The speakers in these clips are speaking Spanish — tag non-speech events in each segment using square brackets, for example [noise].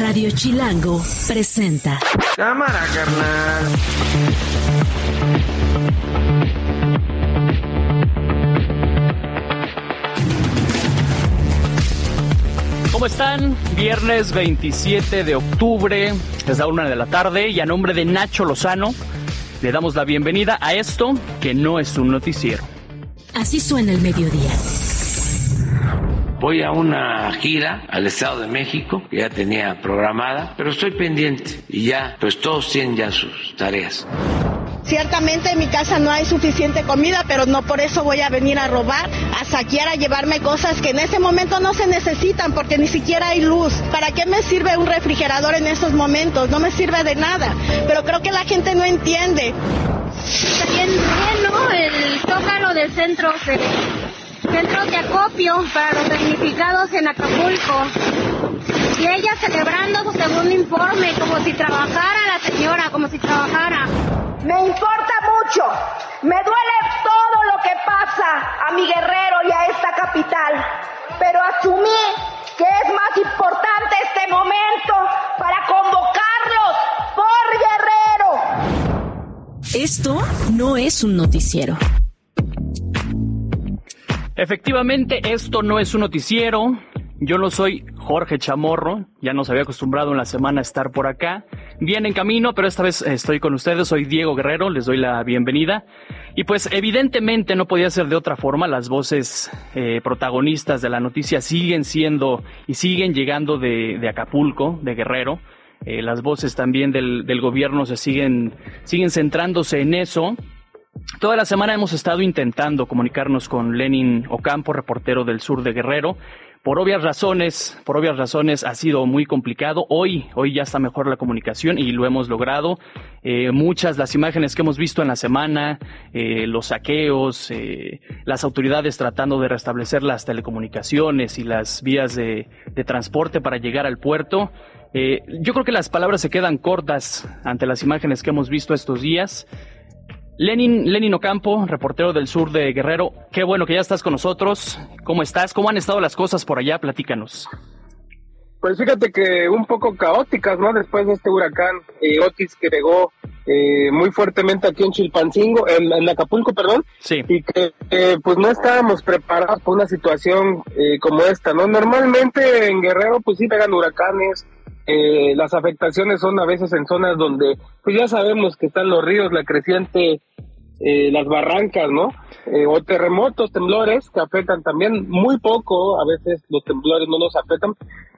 Radio Chilango presenta. Cámara, carnal. ¿Cómo están? Viernes 27 de octubre, es la una de la tarde y a nombre de Nacho Lozano le damos la bienvenida a esto que no es un noticiero. Así suena el mediodía. Voy a una gira al Estado de México, que ya tenía programada, pero estoy pendiente y ya, pues todos tienen ya sus tareas. Ciertamente en mi casa no hay suficiente comida, pero no por eso voy a venir a robar, a saquear, a llevarme cosas que en ese momento no se necesitan porque ni siquiera hay luz. ¿Para qué me sirve un refrigerador en estos momentos? No me sirve de nada. Pero creo que la gente no entiende. Está bien, bien, ¿no? El zócalo del centro de, centro de acopio para los damnificados en Acapulco. Y ella celebrando su segundo informe, como si trabajara la señora, como si trabajara. Me importa mucho. Me duele todo lo que pasa a mi guerrero y a esta capital. Pero asumí que es más importante este momento para convocarlos por guerrero. Esto no es un noticiero. Efectivamente, esto no es un noticiero. Yo no soy Jorge Chamorro, ya nos había acostumbrado en la semana a estar por acá. Bien en camino, pero esta vez estoy con ustedes, soy Diego Guerrero, les doy la bienvenida. Y pues evidentemente no podía ser de otra forma, las voces eh, protagonistas de la noticia siguen siendo y siguen llegando de, Acapulco, de Guerrero. Eh, las voces también del, del gobierno se siguen, siguen centrándose en eso. Toda la semana hemos estado intentando comunicarnos con Lenin Ocampo, reportero del sur de Guerrero. Por obvias razones, por obvias razones ha sido muy complicado. Hoy, hoy ya está mejor la comunicación y lo hemos logrado. Eh, muchas las imágenes que hemos visto en la semana, eh, los saqueos, eh, las autoridades tratando de restablecer las telecomunicaciones y las vías de, de transporte para llegar al puerto. Eh, yo creo que las palabras se quedan cortas ante las imágenes que hemos visto estos días. Lenin, Lenin Ocampo, reportero del sur de Guerrero, qué bueno que ya estás con nosotros. ¿Cómo estás? ¿Cómo han estado las cosas por allá? Platícanos. Pues fíjate que un poco caóticas, ¿no? Después de este huracán eh, Otis que pegó eh, muy fuertemente aquí en Chilpancingo, en, en Acapulco, perdón, Sí. y que eh, pues no estábamos preparados para una situación eh, como esta, ¿no? Normalmente en Guerrero pues sí pegan huracanes, eh, las afectaciones son a veces en zonas donde pues ya sabemos que están los ríos, la creciente, eh, las barrancas, ¿no? Eh, o terremotos, temblores que afectan también muy poco, a veces los temblores no nos afectan,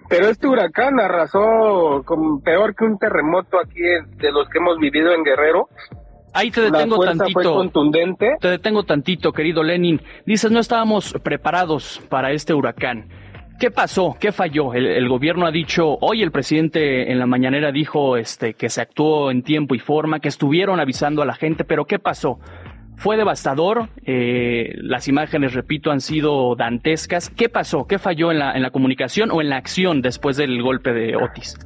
pero este huracán arrasó como peor que un terremoto aquí de los que hemos vivido en Guerrero. Ahí te La detengo fue tantito. contundente. Te detengo tantito, querido Lenin. Dices, no estábamos preparados para este huracán. ¿Qué pasó? ¿Qué falló? El, gobierno ha dicho, hoy el presidente en la mañanera dijo este, que se actuó en tiempo y forma, que estuvieron avisando a la gente, pero ¿qué pasó? Fue devastador, eh, las imágenes, repito, han sido dantescas. ¿Qué pasó? ¿Qué falló en la, en la comunicación o en la acción después del golpe de Otis?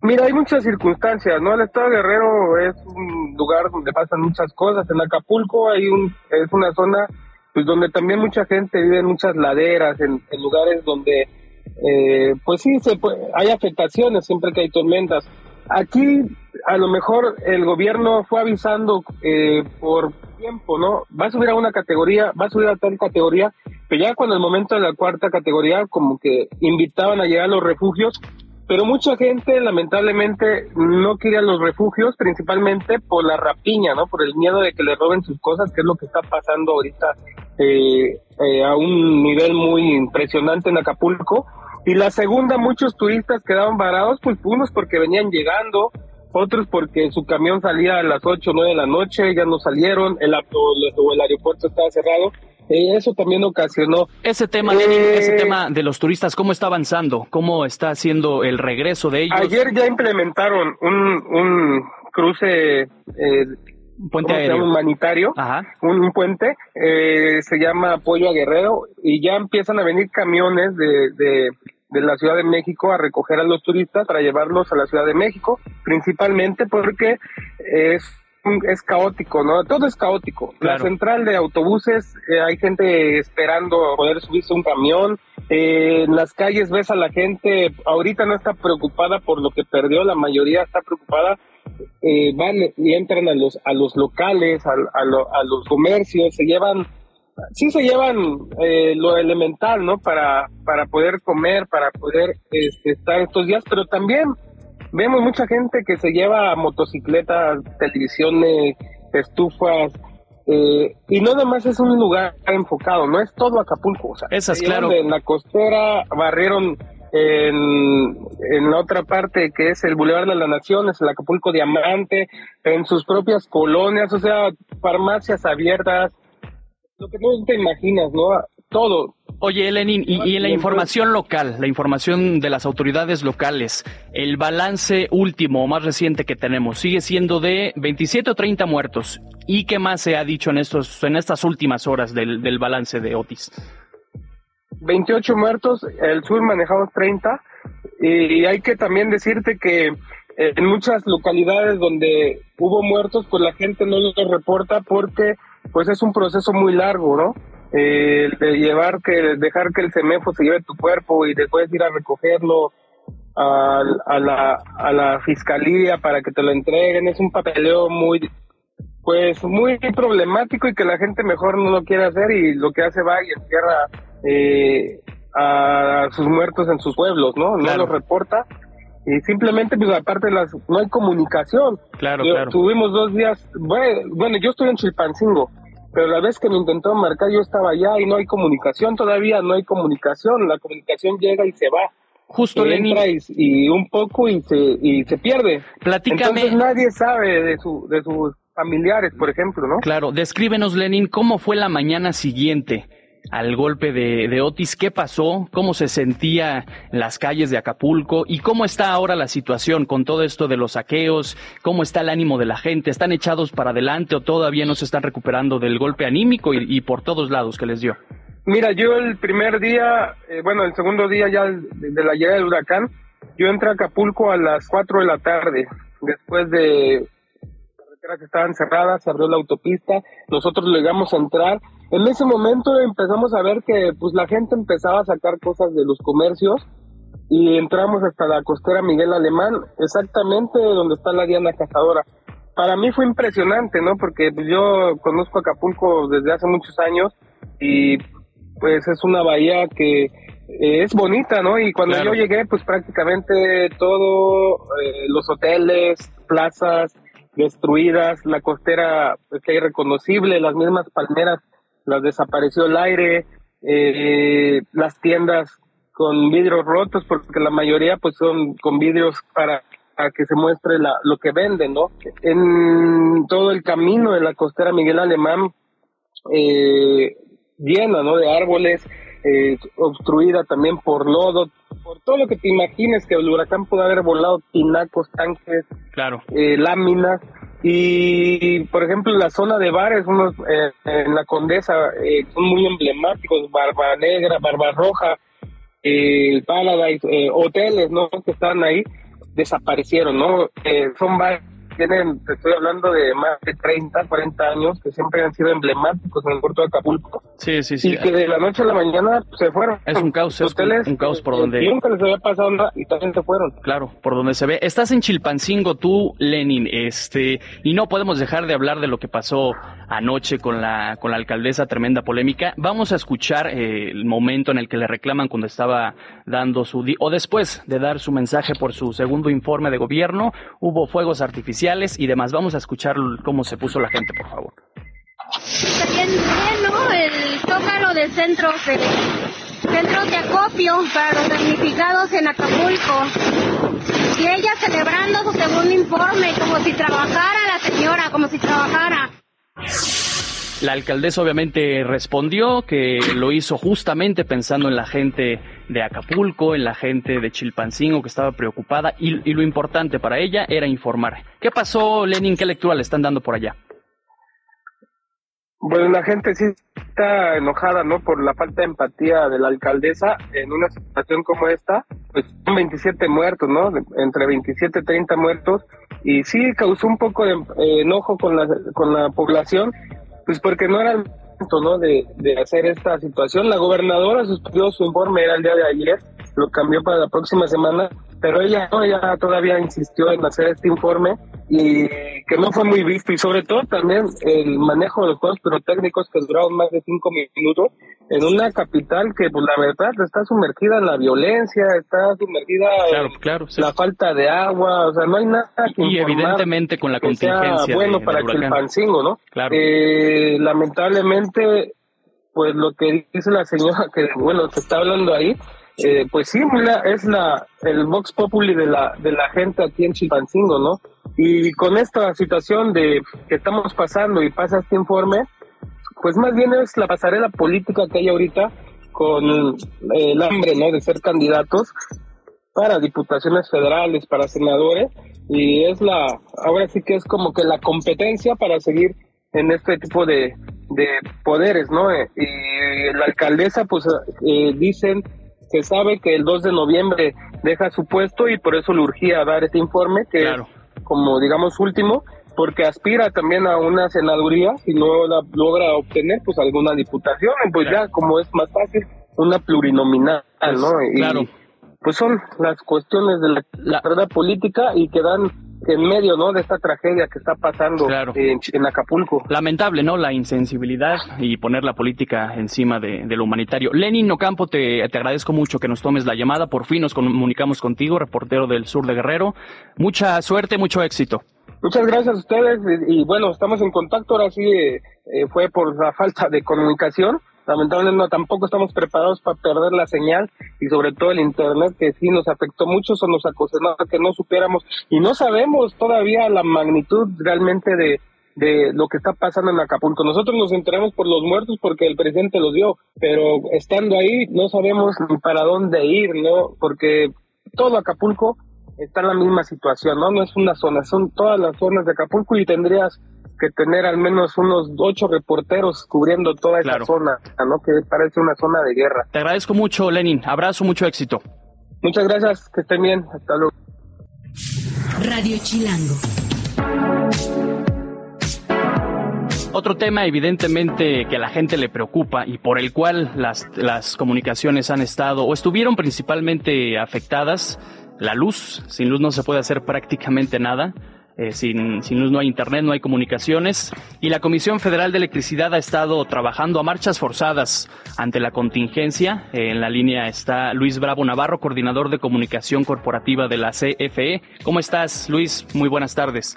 Mira, hay muchas circunstancias, ¿no? El Estado de Guerrero es un lugar donde pasan muchas cosas. En Acapulco hay un, es una zona pues donde también mucha gente vive en muchas laderas, en, lugares donde eh, pues sí se puede- hay afectaciones siempre que hay tormentas. Aquí a lo mejor el gobierno fue avisando eh, por tiempo, ¿no? Va a subir a una categoría, va a subir a tal categoría, pero ya cuando el momento de la cuarta categoría como que invitaban a llegar a los refugios, pero mucha gente lamentablemente no quiere a los refugios principalmente por la rapiña, ¿no? Por el miedo de que le roben sus cosas, que es lo que está pasando ahorita eh, eh, a un nivel muy impresionante en Acapulco. Y la segunda, muchos turistas quedaban varados, pues unos porque venían llegando, otros porque su camión salía a las 8 o 9 de la noche, ya no salieron, el, el- el aeropuerto estaba cerrado. Eh, eso también ocasionó Ese tema, Eh, ese tema de los turistas, ¿cómo está avanzando? ¿Cómo está haciendo el regreso de ellos? Ayer ya implementaron un, un cruce, eh, puente aéreo. humanitario, Ajá. un, un puente, eh, se llama Apoyo a Guerrero, y ya empiezan a venir camiones de, de, de la Ciudad de México a recoger a los turistas para llevarlos a la Ciudad de México, principalmente porque es es caótico, ¿no? Todo es caótico. La central de autobuses, eh, hay gente esperando poder subirse un camión. Eh, en las calles ves a la gente, ahorita no está preocupada por lo que perdió, la mayoría está preocupada. Eh, van y entran a los, a los locales, a, a, a los comercios, se llevan sí se llevan eh, lo elemental, ¿no? Para, para poder comer, para poder este, estar estos días, pero también vemos mucha gente que se lleva motocicletas, televisiones, estufas, eh, y no nada más es un lugar enfocado, no es todo Acapulco. O sea, Esas, claro. En la costera barrieron en, en la otra parte que es el Boulevard de las Naciones, el Acapulco Diamante, en sus propias colonias, o sea, farmacias abiertas, lo que no te imaginas, ¿no? Todo. Oye, Lenin, y, en la información local, la información de las autoridades locales, el balance último, más reciente que tenemos, sigue siendo de 27 o 30 muertos. ¿Y qué más se ha dicho en, estos, en estas últimas horas del, del balance de Otis? 28 muertos, el sur manejamos 30, y hay que también decirte que en muchas localidades donde hubo muertos, pues la gente no los reporta porque pues es un proceso muy largo, ¿no? Eh, de llevar que, dejar que el semefo se lleve tu cuerpo y después ir a recogerlo a, a, la, a la fiscalía para que te lo entreguen, es un papeleo muy, pues muy problemático y que la gente mejor no lo quiere hacer y lo que hace va y encierra eh, a sus muertos en sus pueblos, ¿no? No los reporta. Y simplemente pues aparte las no hay comunicación. Claro, claro. tuvimos dos días bueno, yo estoy en Chilpancingo pero la vez que me intentó marcar yo estaba allá y no hay comunicación todavía no hay comunicación. La comunicación llega y se va. Justo Lenin. y, un poco y se y se pierde. Platícame. Entonces nadie sabe de su de sus familiares por ejemplo no claro descríbenos Lenin cómo fue la mañana siguiente al golpe de, Otis. ¿Qué pasó? ¿Cómo se sentía en las calles de Acapulco? ¿Y cómo está ahora la situación con todo esto de los saqueos? ¿Cómo está el ánimo de la gente? ¿Están echados para adelante o todavía no se están recuperando del golpe anímico y, por todos lados que les dio? Mira, yo el primer día, eh, bueno, el segundo día ya de, la llegada del huracán, yo entré a Acapulco a las 4 de la tarde, después de que estaban cerradas, se abrió la autopista, nosotros llegamos a entrar. En ese momento empezamos a ver que pues la gente empezaba a sacar cosas de los comercios y entramos hasta la costera Miguel Alemán, exactamente donde está la Diana Cazadora. Para mí fue impresionante, ¿no? Porque pues, yo conozco Acapulco desde hace muchos años y pues es una bahía que eh, es bonita, ¿no? Y cuando yo llegué, pues prácticamente todo, eh, los hoteles, plazas, destruidas, la costera está irreconocible, las mismas palmeras las desapareció el aire, eh, las tiendas con vidrios rotos, porque la mayoría pues son con vidrios para, que se muestre la, lo que venden, ¿no? En todo el camino de la costera Miguel Alemán, eh, llena, ¿no? De árboles, eh, obstruida también por lodo, por todo lo que te imagines que el huracán pudo haber volado tinacos, tanques, claro. Eh, láminas. Y, por ejemplo, la zona de bares, unos eh, en la Condesa, eh, son muy emblemáticos, Barba Negra, Barba Roja, eh, Paradise, hoteles, ¿no? Que están ahí, desaparecieron, ¿no? son bares tienen, te estoy hablando de más de 30, 40 años, que siempre han sido emblemáticos en el puerto de Acapulco. Sí, sí, sí. Y que de la noche a la mañana se fueron. Es un caos, es un, caos por donde... nunca les había pasado nada y también se fueron. Claro, por donde se ve. Estás en Chilpancingo tú, Lenin, este, y no podemos dejar de hablar de lo que pasó anoche con la, con la alcaldesa, tremenda polémica. Vamos a escuchar eh, el momento en el que le reclaman cuando estaba dando su, o después de dar su mensaje por su segundo informe de gobierno, hubo fuegos artificiales y demás. Vamos a escuchar cómo se puso la gente, por favor. Está bien, ¿no? El tócalo del centro de, de acopio para los damnificados en Acapulco. Y ella celebrando su segundo informe, como si trabajara la señora, como si trabajara. La alcaldesa obviamente respondió que lo hizo justamente pensando en la gente de Acapulco, en la gente de Chilpancingo que estaba preocupada y, lo importante para ella era informar. ¿Qué pasó, Lenin? ¿Qué lectura le están dando por allá? Bueno, la gente sí está enojada, ¿no? Por la falta de empatía de la alcaldesa en una situación como esta. Pues son 27 muertos, ¿no? Entre 27 y 30 muertos y sí causó un poco de eh, enojo con la, con la población, pues porque no era el momento ¿no? De, de hacer esta situación. La gobernadora suspendió su informe, era el día de ayer, lo cambió para la próxima semana, pero ella no, ella todavía insistió en hacer este informe y que no fue muy visto y sobre todo también el manejo de los juegos pirotécnicos que duraron más de cinco minutos en una capital que pues la verdad está sumergida en la violencia, está sumergida en la falta de agua, o sea, no hay nada que Y evidentemente con la contingencia bueno para que el pancingo, ¿no? Claro. Eh, lamentablemente pues lo que dice la señora que bueno, se está hablando ahí eh, pues sí, es la el vox populi de la de la gente aquí en Chilpancingo, ¿no? Y con esta situación de que estamos pasando y pasa este informe, pues más bien es la pasarela política que hay ahorita con el hambre, ¿no? De ser candidatos para diputaciones federales, para senadores y es la ahora sí que es como que la competencia para seguir en este tipo de, de poderes, ¿no? Y la alcaldesa, pues eh, dicen que sabe que el 2 de noviembre deja su puesto y por eso le urgía dar este informe, que es como digamos último, porque aspira también a una senaduría, si no la logra obtener, pues alguna diputación, pues ya como es más fácil, una plurinominal, ¿no? Y, claro. Pues son las cuestiones de la, la verdad política y que dan en medio ¿no? de esta tragedia que está pasando en, Acapulco. Lamentable, ¿no? La insensibilidad y poner la política encima de, lo humanitario. Lenin Ocampo, te, te agradezco mucho que nos tomes la llamada. Por fin nos comunicamos contigo, reportero del sur de Guerrero. Mucha suerte, mucho éxito. Muchas gracias a ustedes y, bueno, estamos en contacto. Ahora sí eh, eh, fue por la falta de comunicación lamentablemente no, tampoco estamos preparados para perder la señal y sobre todo el internet que sí nos afectó mucho, eso nos acosionó que no supiéramos y no sabemos todavía la magnitud realmente de, de lo que está pasando en Acapulco. Nosotros nos enteramos por los muertos porque el presidente los dio, pero estando ahí no sabemos ni para dónde ir, ¿no? Porque todo Acapulco está en la misma situación, ¿no? No es una zona, son todas las zonas de Acapulco y tendrías que tener al menos unos ocho reporteros cubriendo toda esa zona, ¿no? Que parece una zona de guerra. Te agradezco mucho, Lenin. Abrazo, mucho éxito. Muchas gracias, que estén bien. Hasta luego. Radio Chilango. Otro tema evidentemente que a la gente le preocupa y por el cual las, las comunicaciones han estado o estuvieron principalmente afectadas, la luz. Sin luz no se puede hacer prácticamente nada. Eh, sin, sin, luz no hay internet, no hay comunicaciones. Y la Comisión Federal de Electricidad ha estado trabajando a marchas forzadas ante la contingencia. en la línea está Luis Bravo Navarro, coordinador de comunicación corporativa de la CFE. ¿Cómo estás, Luis? Muy buenas tardes.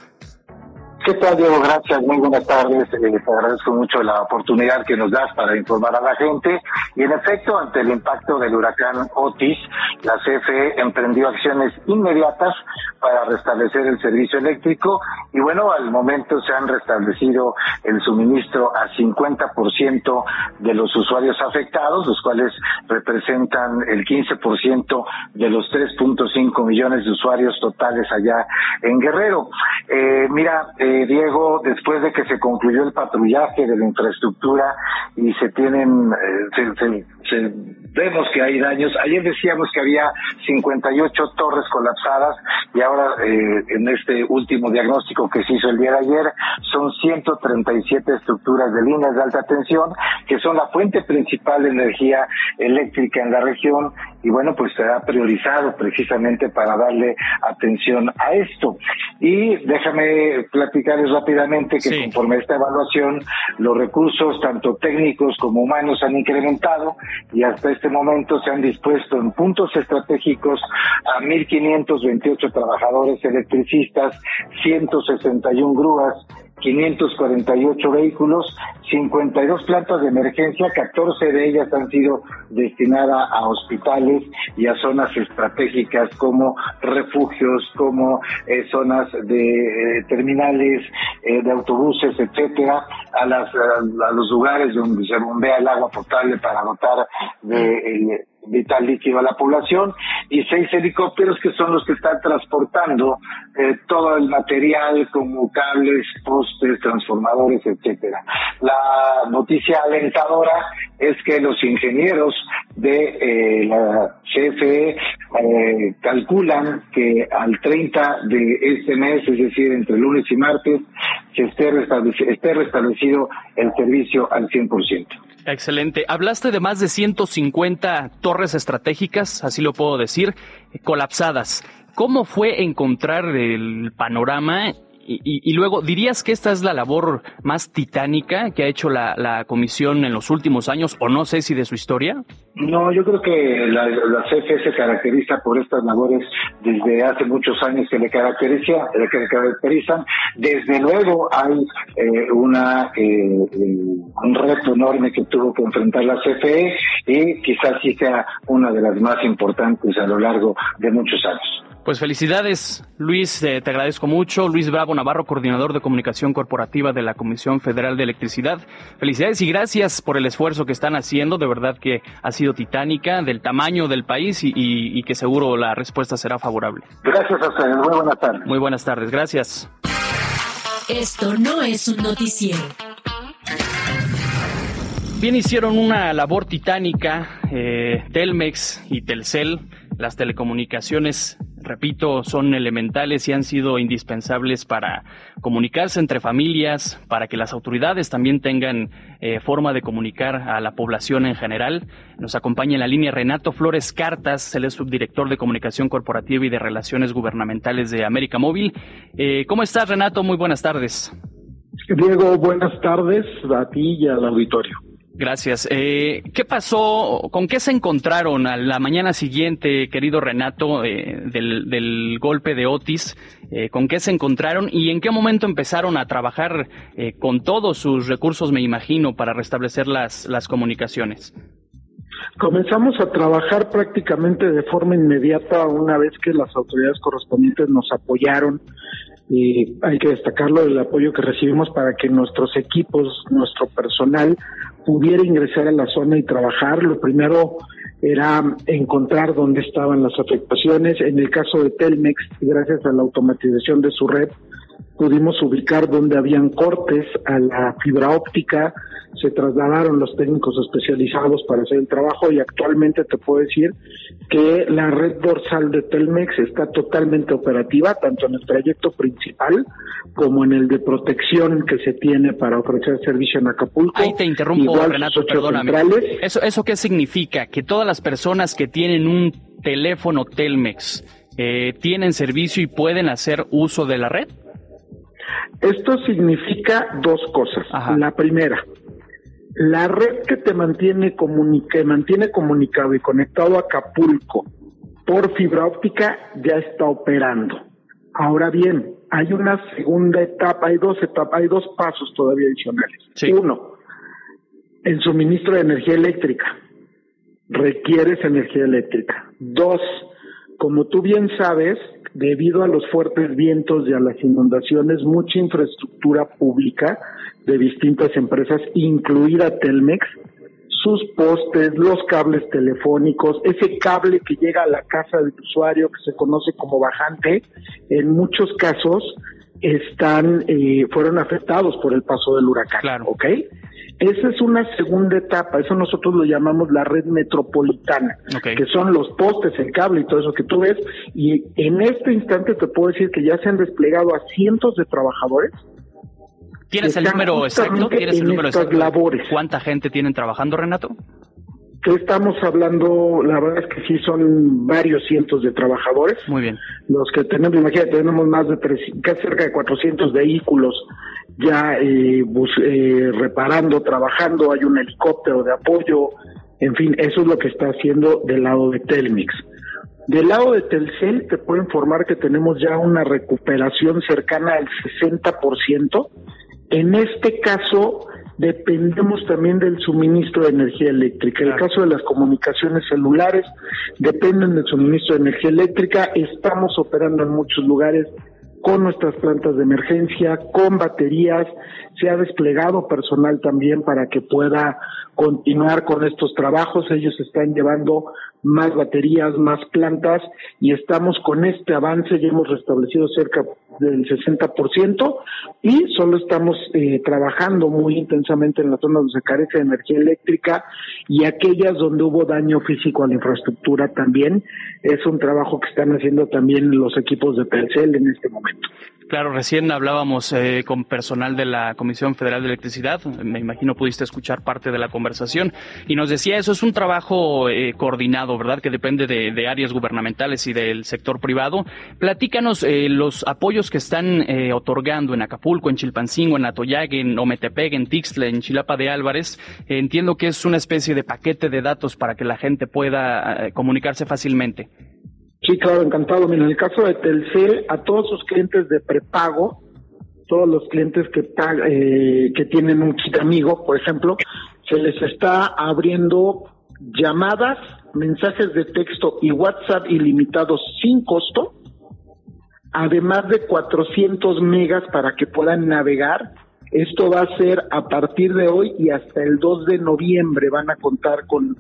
¿Qué tal, Diego? Gracias, muy buenas tardes. Eh, te agradezco mucho la oportunidad que nos das para informar a la gente. Y en efecto, ante el impacto del huracán Otis, la CFE emprendió acciones inmediatas para restablecer el servicio eléctrico y bueno, al momento se han restablecido el suministro a 50% de los usuarios afectados, los cuales representan el 15% de los 3.5 millones de usuarios totales allá en Guerrero. Eh, mira, eh, Diego, después de que se concluyó el patrullaje de la infraestructura y se tienen, eh, se, vemos que hay daños. Ayer decíamos que había 58 torres colapsadas y ahora eh, en este último diagnóstico que se hizo el día de ayer son 137 estructuras de líneas de alta tensión que son la fuente principal de energía eléctrica en la región y bueno, pues se ha priorizado precisamente para darle atención a esto. Y déjame platicarles rápidamente que conforme a esta evaluación, los recursos tanto técnicos como humanos han incrementado y hasta este momento se han dispuesto en puntos estratégicos a 1.528 trabajadores electricistas, 161 grúas, 548 vehículos, 52 plantas de emergencia, 14 de ellas han sido destinadas a hospitales y a zonas estratégicas como refugios, como eh, zonas de eh, terminales eh, de autobuses, etcétera, a, las, a, los lugares donde se bombea el agua potable para dotar de vital líquido a la población y seis helicópteros que son los que están transportando eh, todo el material como cables, postes, transformadores, etcétera. La noticia alentadora es que los ingenieros de eh, la CFE eh, calculan que al 30 de este mes, es decir, entre lunes y martes, se esté, esté restablecido el servicio al 100%. Excelente. Hablaste de más de 150 torres estratégicas, así lo puedo decir, colapsadas. ¿Cómo fue encontrar el panorama y, luego, ¿dirías que esta es la labor más titánica que ha hecho la, comisión en los últimos años, o no sé si de su historia? No, yo creo que la, CFE se caracteriza por estas labores desde hace muchos años que le, caracteriza, caracterizan. Desde luego hay eh, una eh, un reto enorme que tuvo que enfrentar la CFE y quizás sí sea una de las más importantes a lo largo de muchos años. Pues felicidades, Luis, eh, te agradezco mucho. Luis Bravo Navarro, coordinador de comunicación corporativa de la Comisión Federal de Electricidad. Felicidades y gracias por el esfuerzo que están haciendo. De verdad que ha sido titánica, del tamaño del país y, que seguro la respuesta será favorable. Gracias a ustedes. Muy buenas tardes. Muy buenas tardes. Gracias. Esto no es un noticiero. Bien hicieron una labor titánica eh, Telmex y Telcel. Las telecomunicaciones repito, son elementales y han sido indispensables para comunicarse entre familias, para que las autoridades también tengan eh, forma de comunicar a la población en general. Nos acompaña en la línea Renato Flores Cartas, él es subdirector de comunicación corporativa y de relaciones gubernamentales de América Móvil. Eh, ¿Cómo estás, Renato? Muy buenas tardes. Diego, buenas tardes a ti y al auditorio. Gracias. Eh, ¿Qué pasó? ¿Con qué se encontraron a la mañana siguiente, querido Renato, eh, del, golpe de Otis? Eh, ¿Con qué se encontraron y en qué momento empezaron a trabajar con todos sus recursos, me imagino, para restablecer las, las comunicaciones? Comenzamos a trabajar prácticamente de forma inmediata una vez que las autoridades correspondientes nos apoyaron y hay que destacarlo el apoyo que recibimos para que nuestros equipos, nuestro personal pudiera ingresar a la zona y trabajar. Lo primero era encontrar dónde estaban las afectaciones. En el caso de Telmex, gracias a la automatización de su red, pudimos ubicar dónde habían cortes a la fibra óptica, se trasladaron los técnicos especializados para hacer el trabajo y actualmente te puedo decir que la red dorsal de Telmex está totalmente operativa, tanto en el trayecto principal como en el de protección que se tiene para ofrecer servicio en Acapulco. Ahí te interrumpo, Renato, perdóname. ¿Eso, ¿Eso qué significa? Que todas las personas que tienen un teléfono Telmex eh, tienen servicio y pueden hacer uso de la red? Esto significa dos cosas. La primera, la red que te mantiene, que mantiene comunicado y conectado a Acapulco por fibra óptica ya está operando. Ahora bien, hay una segunda etapa, hay dos etapas, hay dos pasos todavía adicionales. Uno, el suministro de energía eléctrica. Requieres energía eléctrica. Dos, como tú bien sabes, debido a los fuertes vientos y a las inundaciones, mucha infraestructura pública de distintas empresas, incluida Telmex, sus postes, los cables telefónicos, ese cable que llega a la casa del usuario que se conoce como bajante, en muchos casos están eh, fueron afectados por el paso del huracán, claro. ¿ok? Esa es una segunda etapa, eso nosotros lo llamamos la red metropolitana, que son los postes, el cable y todo eso que tú ves, y en este instante te puedo decir que ya se han desplegado a cientos de trabajadores. ¿Tienes el número exacto? ¿Tienes el número exacto? Labores. ¿Cuánta gente tienen trabajando, Renato? estamos hablando, la verdad es que sí son varios cientos de trabajadores. Muy bien. Los que tenemos, imagínate, tenemos más de tres, casi cerca de 400 vehículos ya eh, eh, reparando, trabajando, hay un helicóptero de apoyo, en fin, eso es lo que está haciendo del lado de Telmix. Del lado de Telcel te puedo informar que tenemos ya una recuperación cercana al 60%. En este caso, dependemos también del suministro de energía eléctrica. En el caso de las comunicaciones celulares, dependen del suministro de energía eléctrica. Estamos operando en muchos lugares con nuestras plantas de emergencia, con baterías. Se ha desplegado personal también para que pueda continuar con estos trabajos. Ellos están llevando más baterías, más plantas y estamos con este avance, ya hemos restablecido cerca del 60% y solo estamos eh, trabajando muy intensamente en las zonas donde se carece de energía eléctrica y aquellas donde hubo daño físico a la infraestructura también. Es un trabajo que están haciendo también los equipos de Telcel en este momento. Claro, recién hablábamos eh, con personal de la Comisión Federal de Electricidad, me imagino pudiste escuchar parte de la conversación, y nos decía eso es un trabajo eh, coordinado, ¿verdad? Que depende de, áreas gubernamentales y del sector privado. Platícanos eh, los apoyos que están otorgando en Acapulco, en Chilpancingo, en Atoyague, en Ometepec, en Tixtle, en Chilapa de Álvarez. entiendo que es una especie de paquete de datos para que la gente pueda comunicarse fácilmente. Sí, claro, encantado. Mira, en el caso de Telcel, a todos sus clientes de prepago, todos los clientes que, eh, que tienen un kit amigo, por ejemplo, se les está abriendo llamadas, mensajes de texto y WhatsApp ilimitados sin costo, además de 400 megas para que puedan navegar. Esto va a ser a partir de hoy y hasta el 2 de noviembre van a contar con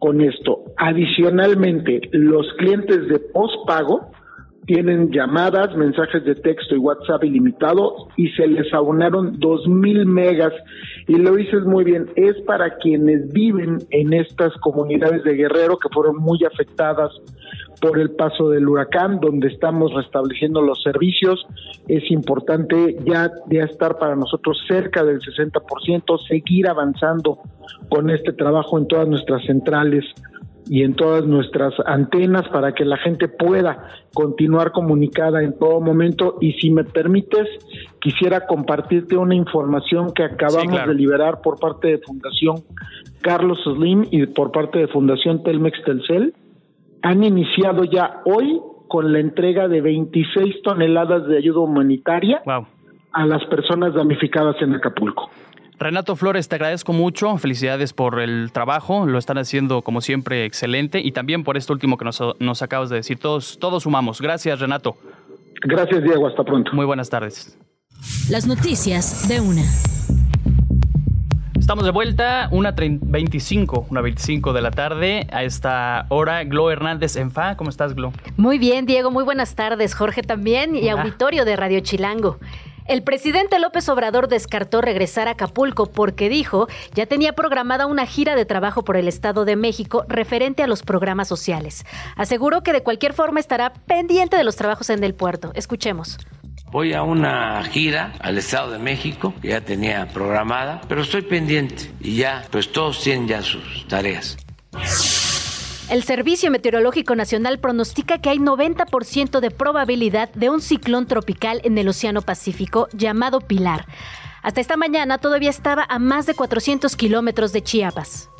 con esto. Adicionalmente, los clientes de postpago tienen llamadas, mensajes de texto y WhatsApp ilimitado y se les dos mil megas. Y lo dices muy bien, es para quienes viven en estas comunidades de Guerrero que fueron muy afectadas por el paso del huracán, donde estamos restableciendo los servicios. Es importante ya, ya estar para nosotros cerca del 60%, seguir avanzando con este trabajo en todas nuestras centrales y en todas nuestras antenas para que la gente pueda continuar comunicada en todo momento. Y si me permites, quisiera compartirte una información que acabamos de liberar por parte de Fundación Carlos Slim y por parte de Fundación Telmex Telcel han iniciado ya hoy con la entrega de 26 toneladas de ayuda humanitaria a las personas damnificadas en Acapulco. Renato Flores, te agradezco mucho, felicidades por el trabajo, lo están haciendo como siempre excelente y también por esto último que nos, nos acabas de decir, todos, todos sumamos. Gracias Renato. Gracias Diego, hasta pronto. Muy buenas tardes. Las noticias de una. Estamos de vuelta, una 25, una 25 de la tarde. A esta hora, Glo Hernández en FA. ¿Cómo estás, Glo? Muy bien, Diego. Muy buenas tardes. Jorge también y auditorio de Radio Chilango. El presidente López Obrador descartó regresar a Acapulco porque dijo ya tenía programada una gira de trabajo por el Estado de México referente a los programas sociales. Aseguró que de cualquier forma estará pendiente de los trabajos en el puerto. Escuchemos. Voy a una gira al Estado de México que ya tenía programada, pero estoy pendiente y ya, pues todos tienen ya sus tareas. El Servicio Meteorológico Nacional pronostica que hay 90% de probabilidad de un ciclón tropical en el Océano Pacífico llamado Pilar. Hasta esta mañana todavía estaba a más de 400 kilómetros de Chiapas.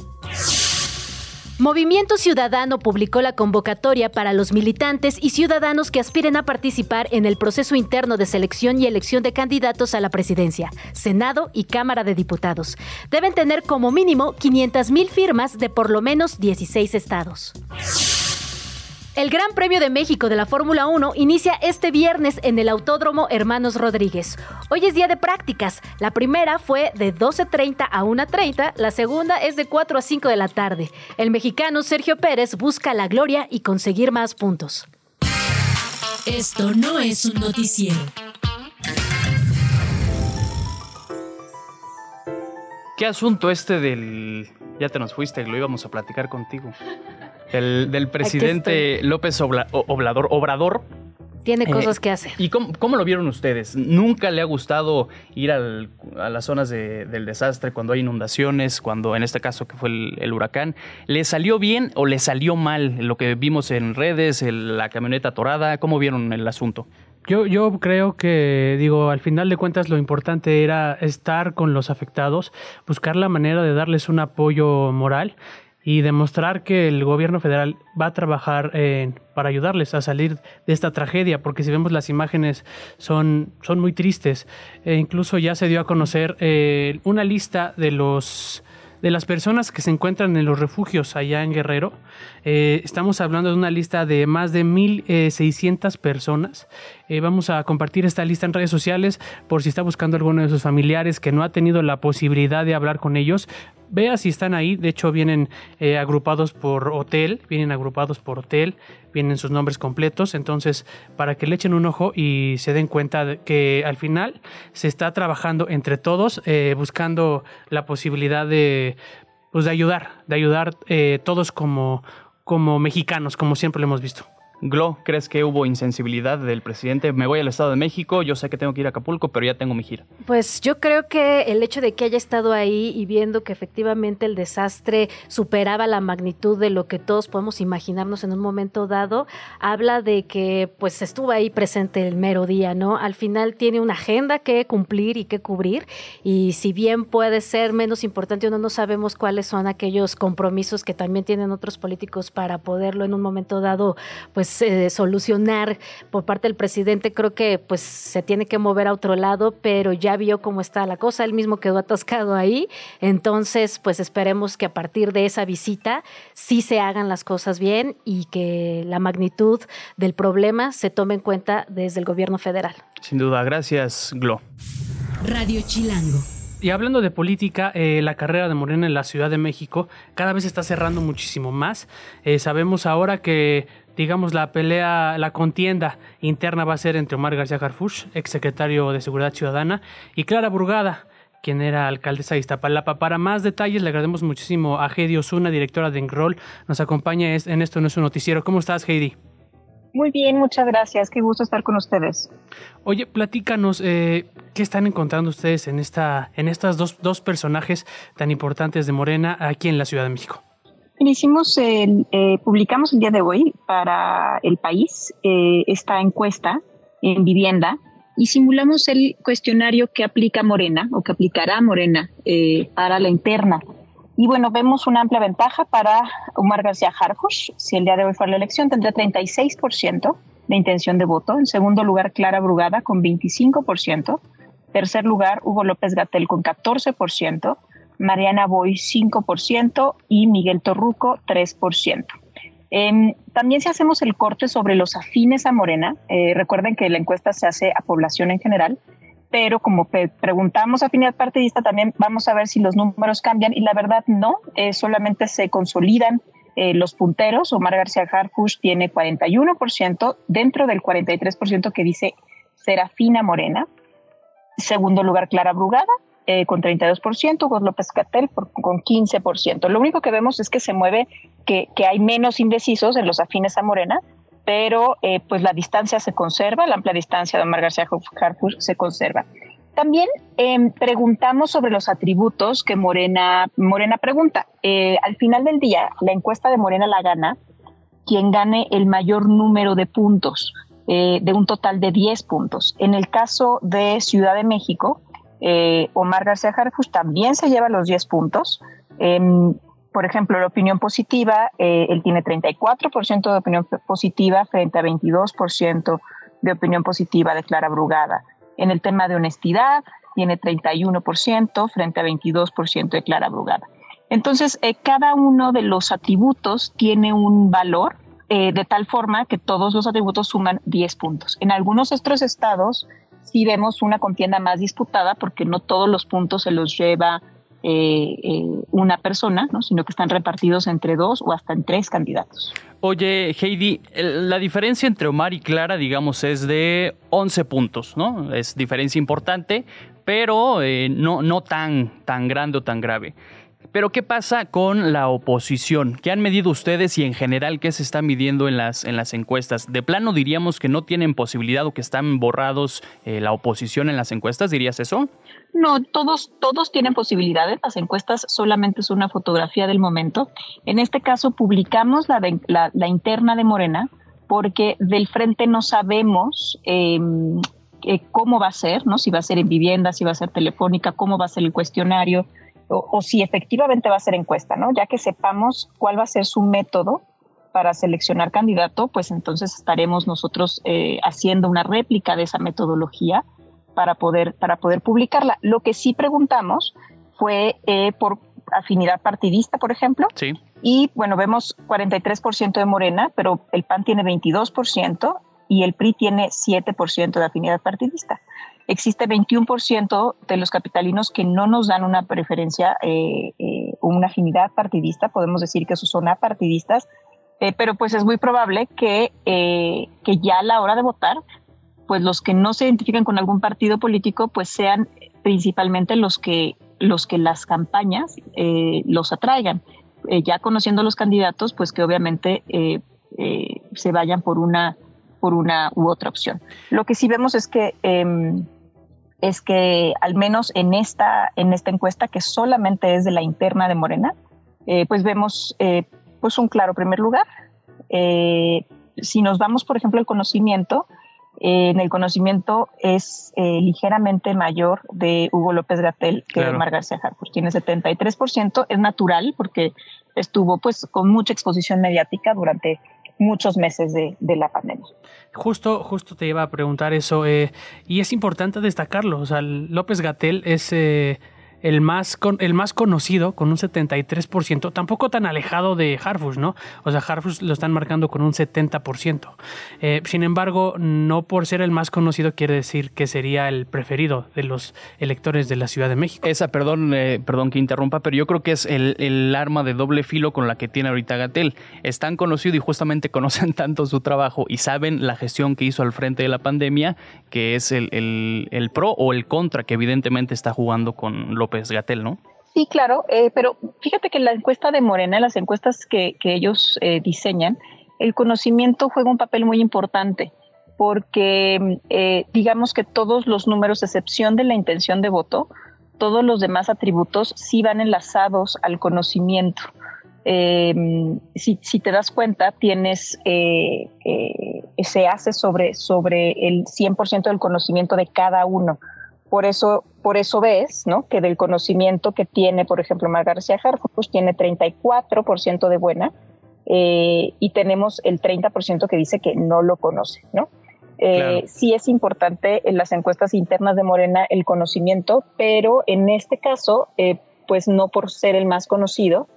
Movimiento Ciudadano publicó la convocatoria para los militantes y ciudadanos que aspiren a participar en el proceso interno de selección y elección de candidatos a la presidencia, Senado y Cámara de Diputados. Deben tener como mínimo 500.000 firmas de por lo menos 16 estados. El Gran Premio de México de la Fórmula 1 inicia este viernes en el Autódromo Hermanos Rodríguez. Hoy es día de prácticas. La primera fue de 12.30 a 1.30, la segunda es de 4 a 5 de la tarde. El mexicano Sergio Pérez busca la gloria y conseguir más puntos. Esto no es un noticiero. ¿Qué asunto este del... Ya te nos fuiste, lo íbamos a platicar contigo del, presidente López Obrador, Obrador. Tiene eh, cosas que hacer. ¿Y cómo, lo vieron ustedes? ¿Nunca le ha gustado ir a las zonas del desastre cuando hay inundaciones, cuando en este caso que fue el, huracán? ¿Le salió bien o le salió mal lo que vimos en redes, la camioneta torada? ¿Cómo vieron el asunto? Yo, yo creo que, digo, al final de cuentas lo importante era estar con los afectados, buscar la manera de darles un apoyo moral y demostrar que el gobierno federal va a trabajar eh, para ayudarles a salir de esta tragedia, porque si vemos las imágenes son, son muy tristes. E incluso ya se dio a conocer eh, una lista de los de las personas que se encuentran en los refugios allá en Guerrero. Eh, estamos hablando de una lista de más de 1.600 personas Eh, vamos a compartir esta lista en redes sociales por si está buscando alguno de sus familiares que no ha tenido la posibilidad de hablar con ellos. Vea si están ahí. De hecho, vienen eh, agrupados por hotel, vienen agrupados por hotel, vienen sus nombres completos. Entonces, para que le echen un ojo y se den cuenta de que al final se está trabajando entre todos, eh, buscando la posibilidad de, pues, de ayudar, de ayudar todos como, como mexicanos, como siempre lo hemos visto. Glo, ¿crees que hubo insensibilidad del presidente? Me voy al Estado de México, yo sé que tengo que ir a Acapulco, pero ya tengo mi gira. Pues yo creo que el hecho de que haya estado ahí y viendo que efectivamente el desastre superaba la magnitud de lo que todos podemos imaginarnos en un momento dado, habla de que pues estuvo ahí presente el mero día, ¿no? Al final tiene una agenda que cumplir y que cubrir y si bien puede ser menos importante o no, no sabemos cuáles son aquellos compromisos que también tienen otros políticos para poderlo en un momento dado pues pues, eh, solucionar por parte del presidente, creo que pues se tiene que mover a otro lado, pero ya vio cómo está la cosa, él mismo quedó atascado ahí, entonces pues esperemos que a partir de esa visita sí se hagan las cosas bien y que la magnitud del problema se tome en cuenta desde el gobierno federal. Sin duda, gracias Glo. Radio Chilango. Y hablando de política, eh, la carrera de Morena en la Ciudad de México cada vez está cerrando muchísimo más. Eh, sabemos ahora que digamos, la pelea, la contienda interna va a ser entre Omar García Harfuch, exsecretario de Seguridad Ciudadana, y Clara Burgada, quien era alcaldesa de Iztapalapa. Para más detalles, le agradecemos muchísimo a Heidi Osuna, directora de Enroll. Nos acompaña en esto no es un noticiero. ¿Cómo estás, Heidi? Muy bien, muchas gracias. Qué gusto estar con ustedes. Oye, platícanos, eh, ¿qué están encontrando ustedes en esta, en estas dos, dos personajes tan importantes de Morena aquí en la Ciudad de México? Hicimos, eh, publicamos el día de hoy para el país eh, esta encuesta en vivienda y simulamos el cuestionario que aplica Morena o que aplicará Morena eh, para la interna. Y bueno, vemos una amplia ventaja para Omar García Harfuch. Si el día de hoy fuera la elección, tendría 36% de intención de voto. En segundo lugar, Clara Brugada con 25%. Tercer lugar, Hugo López Gatel con 14%. Mariana Boy 5% y Miguel Torruco 3%. Em, también si hacemos el corte sobre los afines a Morena, eh, recuerden que la encuesta se hace a población en general, pero como preguntamos afinidad partidista, también vamos a ver si los números cambian y la verdad no, eh, solamente se consolidan eh, los punteros. Omar García Harfush tiene 41% dentro del 43% que dice ser afín a Morena. Segundo lugar, Clara Brugada, eh, con 32%, Hugo López Catel con 15%. Lo único que vemos es que se mueve, que, hay menos indecisos en los afines a Morena, pero eh, pues la distancia se conserva, la amplia distancia de Omar García Harfuch se conserva. También em, preguntamos sobre los atributos que Morena, Morena pregunta. Eh, al final del día, la encuesta de Morena la gana quien gane el mayor número de puntos, de un total de 10 puntos. En el caso de Ciudad de México, eh, Omar García Harfuch también se lleva los 10 puntos. Em, por ejemplo, la opinión positiva, eh, él tiene 34% de opinión positiva frente a 22% de opinión positiva de Clara Brugada. En el tema de honestidad, tiene 31% frente a 22% de Clara Brugada. Entonces, eh, cada uno de los atributos tiene un valor de tal forma que todos los atributos suman 10 puntos. En algunos otros estados, sí vemos una contienda más disputada porque no todos los puntos se los lleva eh, eh, una persona, ¿no? sino que están repartidos entre dos o hasta en tres candidatos. Oye, Heidi, la diferencia entre Omar y Clara, digamos, es de 11 puntos, ¿no? Es diferencia importante, pero eh, no, no tan, tan grande o tan grave. Pero ¿qué pasa con la oposición? ¿Qué han medido ustedes y en general qué se está midiendo en las, en las encuestas? ¿De plano diríamos que no tienen posibilidad o que están borrados eh, la oposición en las encuestas? ¿Dirías eso? No, todos, todos tienen posibilidades. Las encuestas solamente es una fotografía del momento. En este caso publicamos la, la, interna de Morena porque del frente no sabemos em, eh, cómo va a ser, ¿no? Si va a ser en vivienda, si va a ser telefónica, cómo va a ser el cuestionario o, si efectivamente va a ser encuesta, ¿no? Ya que sepamos cuál va a ser su método para seleccionar candidato, pues entonces estaremos nosotros eh, haciendo una réplica de esa metodología para poder, para poder publicarla. Lo que sí preguntamos fue eh, por afinidad partidista, por ejemplo. Sí. Y bueno, vemos 43% de Morena, pero el PAN tiene 22%, y el PRI tiene 7% de afinidad partidista. Existe 21% de los capitalinos que no nos dan una preferencia eh, eh, una afinidad partidista, podemos decir que son apartidistas, eh, pero pues es muy probable que, que ya a la hora de votar, pues los que no se identifican con algún partido político, pues sean principalmente los que, los que las campañas los atraigan. ya conociendo los candidatos, pues que obviamente se vayan por una por una u otra opción. Lo que sí vemos es que em, es que al menos en esta en esta encuesta que solamente es de la interna de Morena, eh, pues vemos eh, pues un claro primer lugar. Eh, si nos vamos, por ejemplo, al conocimiento, en el conocimiento es ligeramente mayor de Hugo López Gatel que de Mar García Harfuch. Tiene 73%, es natural porque estuvo pues con mucha exposición mediática durante muchos meses de, la pandemia. Justo, justo te iba a preguntar eso, eh, y es importante destacarlo. O sea, López Gatel es eh, el más, con, el más conocido con un 73%, tampoco tan alejado de Harfush, ¿no? O sea, Harfush lo están marcando con un 70%. Eh, sin embargo, no por ser el más conocido quiere decir que sería el preferido de los electores de la Ciudad de México. Esa, perdón, eh, perdón que interrumpa, pero yo creo que es el, el, arma de doble filo con la que tiene ahorita Gatel. Es tan conocido y justamente [laughs] conocen tanto su trabajo y saben la gestión que hizo al frente de la pandemia, que es el, el, el pro o el contra que evidentemente está jugando con López Gatel, ¿no? Sí, claro, eh, pero fíjate que la encuesta de Morena, las encuestas que, ellos eh, diseñan, el conocimiento juega un papel muy importante porque eh, digamos que todos los números, excepción de la intención de voto, todos los demás atributos sí van enlazados al conocimiento. si, si, te das cuenta, tienes, se hace sobre, sobre el 100% del conocimiento de cada uno. Por eso, por eso ves, ¿no? Que del conocimiento que tiene, por ejemplo, Mar García pues tiene 34% de buena eh, y tenemos el 30% que dice que no lo conoce, ¿no? Eh, sí es importante en las encuestas internas de Morena el conocimiento, pero en este caso, eh, pues no por ser el más conocido,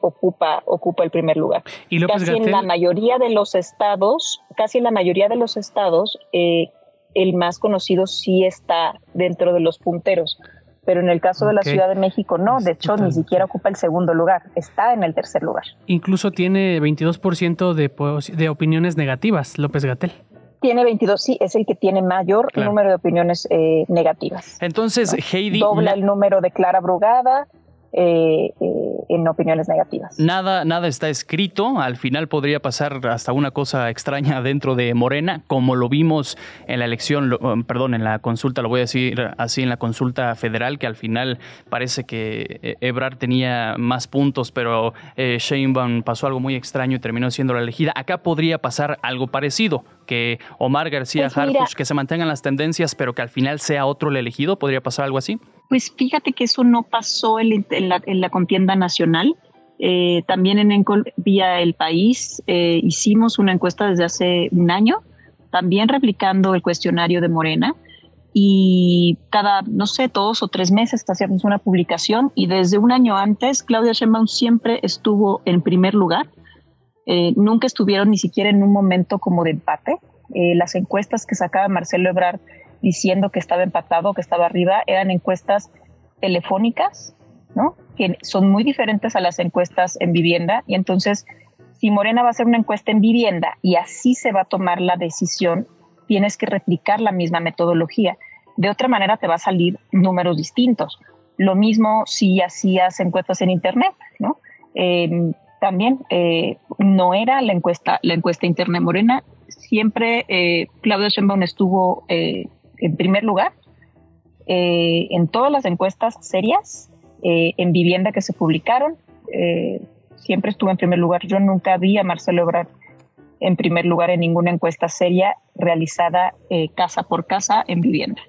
ocupa, ocupa el primer lugar. ¿Y casi en la mayoría de los estados, casi en la mayoría de los estados, el más conocido sí está dentro de los punteros. Pero en el caso de la Ciudad de México no, de hecho ni siquiera ocupa el segundo lugar, está en el tercer lugar. Incluso tiene 22% de, de opiniones negativas, López Gatel tiene 22, sí, es el que tiene mayor número de opiniones eh, negativas. Entonces, Heidi. Dobla el número de Clara Brugada, eh, eh, en opiniones negativas. Nada, nada está escrito. Al final podría pasar hasta una cosa extraña dentro de Morena, como lo vimos en la elección, um, perdón, en la consulta, lo voy a decir así, en la consulta federal, que al final parece que eh, Ebrard tenía más puntos, pero eh, Sheinbaum pasó algo muy extraño y terminó siendo la elegida. Acá podría pasar algo parecido, que Omar García pues que se mantengan las tendencias, pero que al final sea otro el elegido. ¿Podría pasar algo así? Pues fíjate que eso no pasó en, la, contienda nacional. Eh, también en vía el país eh, hicimos una encuesta desde hace un año, también replicando el cuestionario de Morena y cada, no sé, dos o tres meses hacíamos una publicación y desde un año antes Claudia Sheinbaum siempre estuvo en primer lugar, eh, nunca estuvieron ni siquiera en un momento como de empate. las encuestas que sacaba Marcelo Ebrard diciendo que estaba empatado, que estaba arriba, eran encuestas telefónicas, ¿no? Que son muy diferentes a las encuestas en vivienda y entonces si Morena va a hacer una encuesta en vivienda y así se va a tomar la decisión, tienes que replicar la misma metodología. De otra manera te va a salir números distintos. Lo mismo si hacías encuestas en internet, ¿no? Em, también eh, no era la encuesta, la encuesta interna Morena. Siempre eh, Claudia Sheinbaum estuvo eh, en primer lugar eh, en todas las encuestas serias eh, en vivienda que se publicaron. Eh, siempre estuve en primer lugar. Yo nunca vi a Marcelo Ebrard en primer lugar en ninguna encuesta seria realizada casa por casa en vivienda.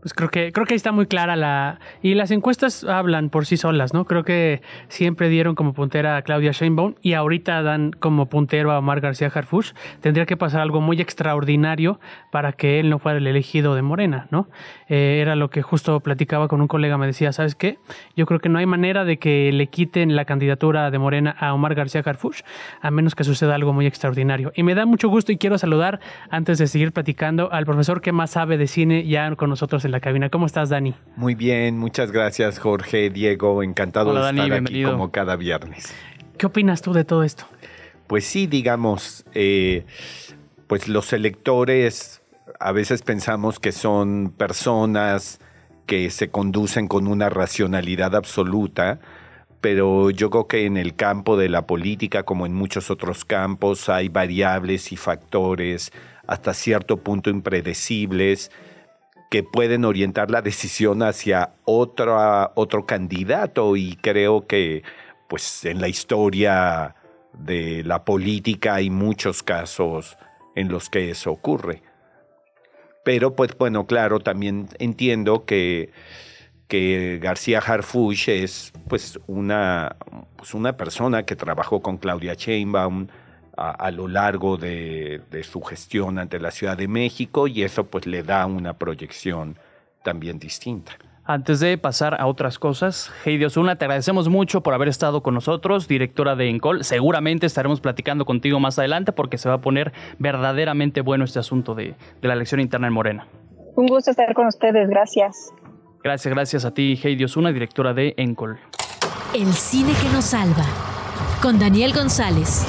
Pues creo que, creo que ahí está muy clara la. Y las encuestas hablan por sí solas, ¿no? Creo que siempre dieron como puntera a Claudia Sheinbaum y ahorita dan como puntero a Omar García Harfuch. Tendría que pasar algo muy extraordinario para que él no fuera el elegido de Morena, ¿no? Eh, era lo que justo platicaba con un colega, me decía, ¿sabes qué? Yo creo que no hay manera de que le quiten la candidatura de Morena a Omar García Harfuch, a menos que suceda algo muy extraordinario. Y me da mucho gusto y quiero saludar, antes de seguir platicando, al profesor que más sabe de cine ya con nosotros la cabina. ¿Cómo estás, Dani? Muy bien, muchas gracias, Jorge, Diego. Encantado de estar aquí como cada viernes. ¿Qué opinas tú de todo esto? Pues sí, digamos, eh, pues los electores a veces pensamos que son personas que se conducen con una racionalidad absoluta, pero yo creo que en el campo de la política, como en muchos otros campos, hay variables y factores hasta cierto punto impredecibles que pueden orientar la decisión hacia otro, candidato y creo que pues en la historia de la política hay muchos casos en los que eso ocurre. Pero pues bueno, claro, también entiendo que, que García Harfuch es pues una, pues una persona que trabajó con Claudia Sheinbaum, a, lo largo de, su gestión ante la Ciudad de México y eso pues le da una proyección también distinta. Antes de pasar a otras cosas, Heidi Osuna, te agradecemos mucho por haber estado con nosotros, directora de Encol. Seguramente estaremos platicando contigo más adelante porque se va a poner verdaderamente bueno este asunto de, de la elección interna en Morena. Un gusto estar con ustedes, gracias. Gracias, gracias a ti, Heidi Osuna, directora de Encol. El cine que nos salva, con Daniel González.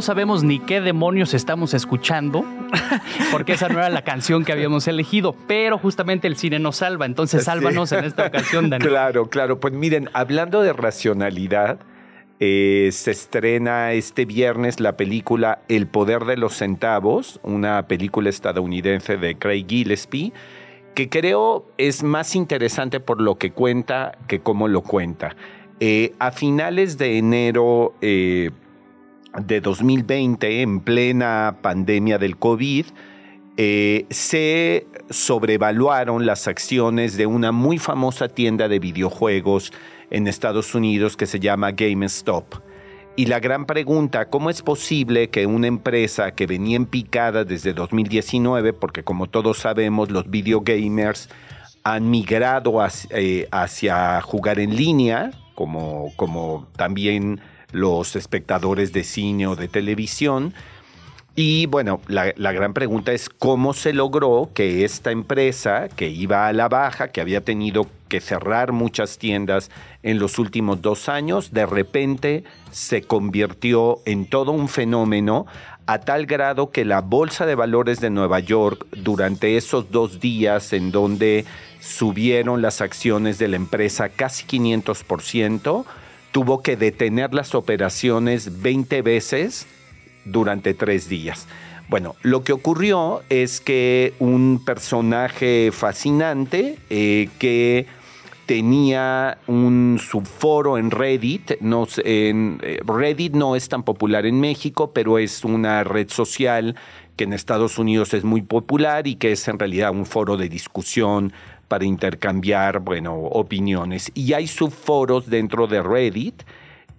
No sabemos ni qué demonios estamos escuchando, [laughs] porque esa no era la canción que habíamos elegido, pero justamente el cine nos salva, entonces sálvanos en esta ocasión, Daniel. Claro, claro. Pues miren, hablando de racionalidad, eh, se estrena este viernes la película El Poder de los Centavos, una película estadounidense de Craig Gillespie, que creo es más interesante por lo que cuenta que cómo lo cuenta. Eh, a finales de enero eh, de 2020, en plena pandemia del COVID, eh, se sobrevaluaron las acciones de una muy famosa tienda de videojuegos en Estados Unidos que se llama GameStop. Y la gran pregunta, ¿cómo es posible que una empresa que venía en picada desde 2019, porque como todos sabemos los videogamers han migrado hacia, eh, hacia jugar en línea, como, como también los espectadores de cine o de televisión. Y bueno, la, gran pregunta es cómo se logró que esta empresa que iba a la baja, que había tenido que cerrar muchas tiendas en los últimos dos años, de repente se convirtió en todo un fenómeno a tal grado que la Bolsa de Valores de Nueva York durante esos dos días en donde subieron las acciones de la empresa casi 500%, tuvo que detener las operaciones 20 veces durante tres días. Bueno, lo que ocurrió es que un personaje fascinante eh, que tenía un subforo en Reddit. No, en, eh, Reddit no es tan popular en México, pero es una red social que en Estados Unidos es muy popular y que es en realidad un foro de discusión para intercambiar, bueno, opiniones. Y hay subforos dentro de Reddit.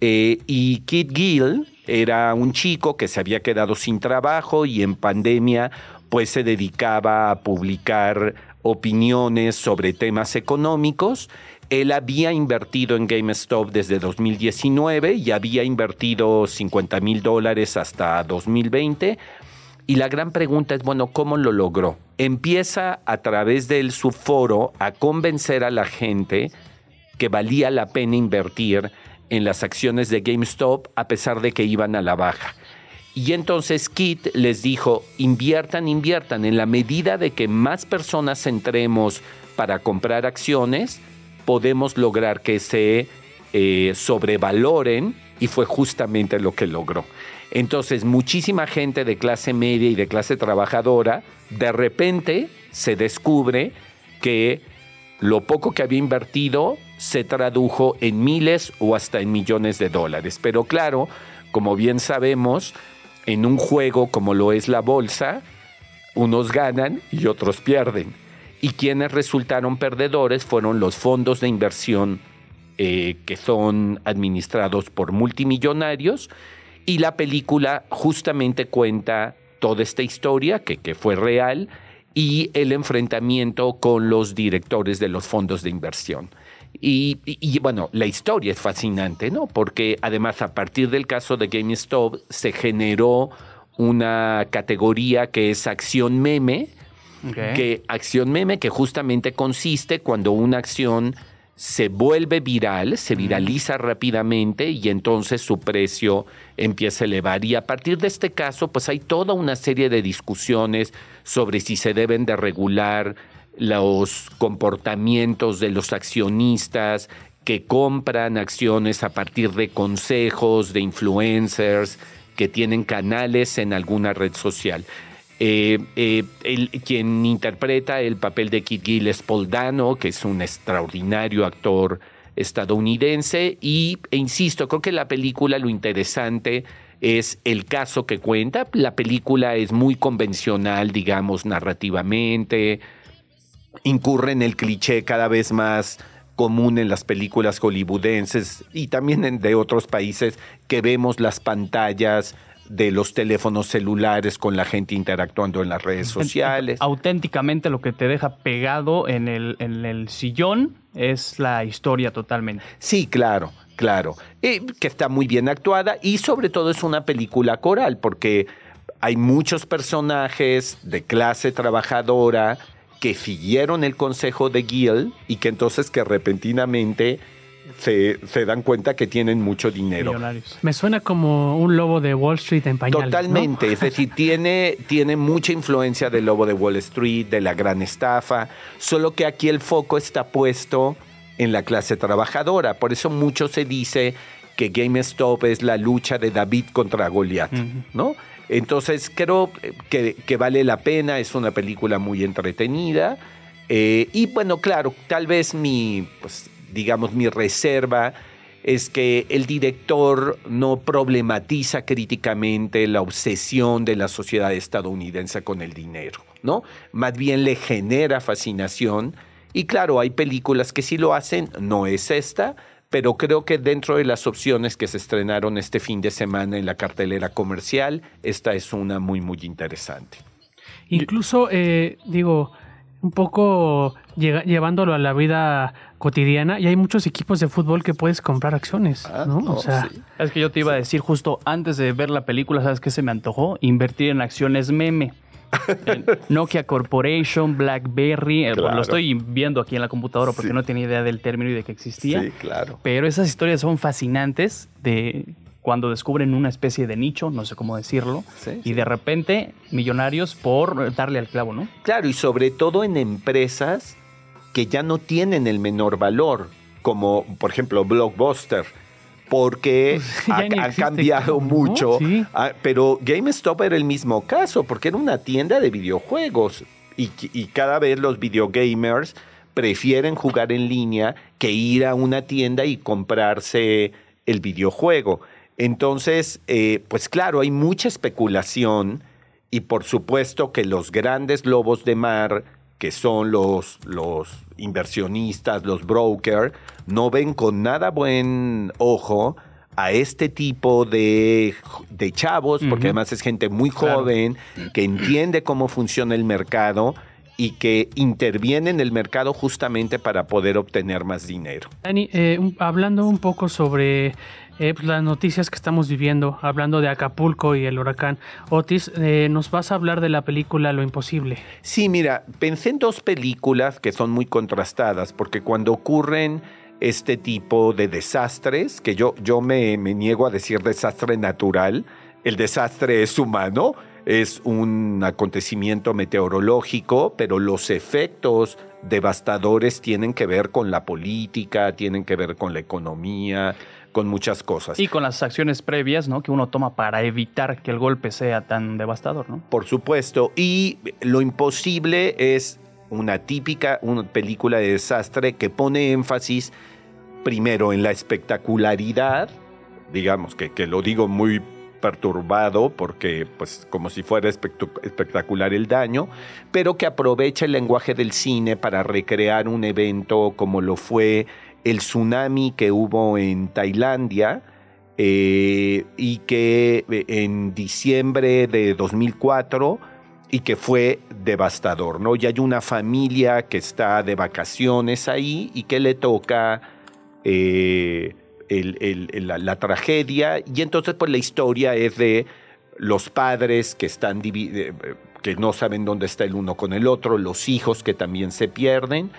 Eh, y Kit Gill era un chico que se había quedado sin trabajo y en pandemia pues se dedicaba a publicar opiniones sobre temas económicos. Él había invertido en GameStop desde 2019 y había invertido 50 mil dólares hasta 2020 y la gran pregunta es, bueno, ¿cómo lo logró? Empieza a través de su foro a convencer a la gente que valía la pena invertir en las acciones de GameStop a pesar de que iban a la baja. Y entonces Kit les dijo, inviertan, inviertan, en la medida de que más personas entremos para comprar acciones, podemos lograr que se eh, sobrevaloren y fue justamente lo que logró. Entonces, muchísima gente de clase media y de clase trabajadora, de repente se descubre que lo poco que había invertido se tradujo en miles o hasta en millones de dólares. Pero claro, como bien sabemos, en un juego como lo es la bolsa, unos ganan y otros pierden. Y quienes resultaron perdedores fueron los fondos de inversión eh, que son administrados por multimillonarios y la película justamente cuenta toda esta historia que, que fue real y el enfrentamiento con los directores de los fondos de inversión. Y, y, bueno, la historia es fascinante, ¿no? Porque además a partir del caso de GameStop se generó una categoría que es acción meme, que acción meme que justamente consiste cuando una acción se vuelve viral, se viraliza rápidamente y entonces su precio empieza a elevar. Y a partir de este caso, pues hay toda una serie de discusiones sobre si se deben de regular los comportamientos de los accionistas que compran acciones a partir de consejos, de influencers, que tienen canales en alguna red social. Eh, eh, quien interpreta el papel de Kit Gilles Poldano, que es un extraordinario actor estadounidense, y e insisto, creo que la película lo interesante es el caso que cuenta. La película es muy convencional, digamos, narrativamente, incurre en el cliché cada vez más común en las películas hollywoodenses y también de otros países que vemos las pantallas de los teléfonos celulares con la gente interactuando en las redes sociales. Auténticamente lo que te deja pegado en el, en el sillón es la historia totalmente. Sí, claro, claro. que está muy bien actuada y sobre todo es una película coral porque hay muchos personajes de clase trabajadora que siguieron el consejo de Gil y que entonces que repentinamente se, dan cuenta que tienen mucho dinero. Me suena como un lobo de Wall Street en pañales. Totalmente, es decir, [laughs] tiene, tiene mucha influencia del lobo de Wall Street, de la gran estafa, solo que aquí el foco está puesto en la clase trabajadora. Por eso mucho se dice que GameStop es la lucha de David contra Goliat, ¿no? Entonces creo que, que, vale la pena, es una película muy entretenida. Eh, y bueno, claro, tal vez mi, pues, digamos, mi reserva es que el director no problematiza críticamente la obsesión de la sociedad estadounidense con el dinero, ¿no? Más bien le genera fascinación. Y claro, hay películas que sí lo hacen, no es esta, pero creo que dentro de las opciones que se estrenaron este fin de semana en la cartelera comercial, esta es una muy, muy interesante. Incluso, eh, digo, un poco llevándolo a la vida cotidiana y hay muchos equipos de fútbol que puedes comprar acciones, ah, ¿no? o sea, es que yo te iba a decir justo antes de ver la película, ¿sabes qué se me antojó? Invertir en acciones meme. [laughs] Nokia Corporation, BlackBerry, eh, lo estoy viendo aquí en la computadora porque no tenía idea del término y de que existía. Sí, claro. Pero esas historias son fascinantes de cuando descubren una especie de nicho, no sé cómo decirlo, y de repente millonarios por darle al clavo, ¿no? Claro, y sobre todo en empresas que ya no tienen el menor valor, como por ejemplo Blockbuster, porque [laughs] pues ha, cambiado mucho, ah, pero GameStop era el mismo caso, porque era una tienda de videojuegos y, y cada vez los videogamers prefieren jugar en línea que ir a una tienda y comprarse el videojuego. Entonces, eh, pues claro, hay mucha especulación y por supuesto que los grandes lobos de mar, que son los, los inversionistas, los brokers, no ven con nada buen ojo a este tipo de, de chavos, porque además es gente muy joven, que entiende cómo funciona el mercado y que interviene en el mercado justamente para poder obtener más dinero. Dani, eh, hablando un poco sobre eh, pues, las noticias que estamos viviendo, hablando de Acapulco y el huracán Otis, eh, nos vas a hablar de la película Lo Imposible. Sí, mira, pensé en dos películas que son muy contrastadas, porque cuando ocurren este tipo de desastres, que yo, yo me, me niego a decir desastre natural, el desastre es humano, es un acontecimiento meteorológico, pero los efectos devastadores tienen que ver con la política, tienen que ver con la economía, con muchas cosas. Y con las acciones previas, ¿no? Que uno toma para evitar que el golpe sea tan devastador, ¿no? Por supuesto. Y lo imposible es una típica una película de desastre que pone énfasis primero en la espectacularidad, digamos que, que lo digo muy perturbado porque pues como si fuera espectacular el daño, pero que aprovecha el lenguaje del cine para recrear un evento como lo fue el tsunami que hubo en Tailandia eh, y que eh, en diciembre de 2004 y que fue devastador, ¿no? Y hay una familia que está de vacaciones ahí y que le toca eh, la, tragedia y entonces pues la historia es de los padres que están que no saben dónde está el uno con el otro, los hijos que también se pierden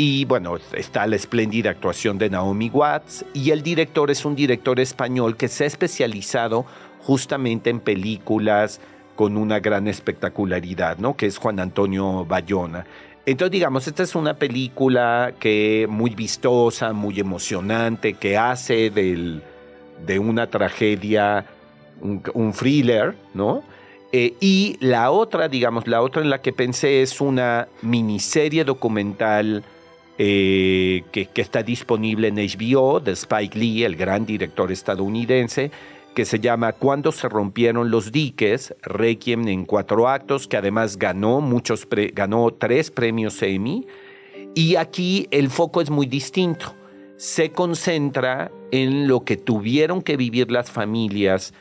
y bueno, está la espléndida actuación de Naomi Watts y el director es un director español que se ha especializado justamente en películas con una gran espectacularidad, ¿no? Que es Juan Antonio Bayona. Entonces, digamos, esta es una película que muy vistosa, muy emocionante, que hace del, de una tragedia un, thriller, ¿no? Eh, y la otra, digamos, la otra en la que pensé es una miniserie documental eh, que, está disponible en HBO de Spike Lee, el gran director estadounidense, que se llama Cuando se rompieron los diques, Requiem en cuatro actos, que además ganó, muchos ganó tres premios Emmy. Y aquí el foco es muy distinto. Se concentra en lo que tuvieron que vivir las familias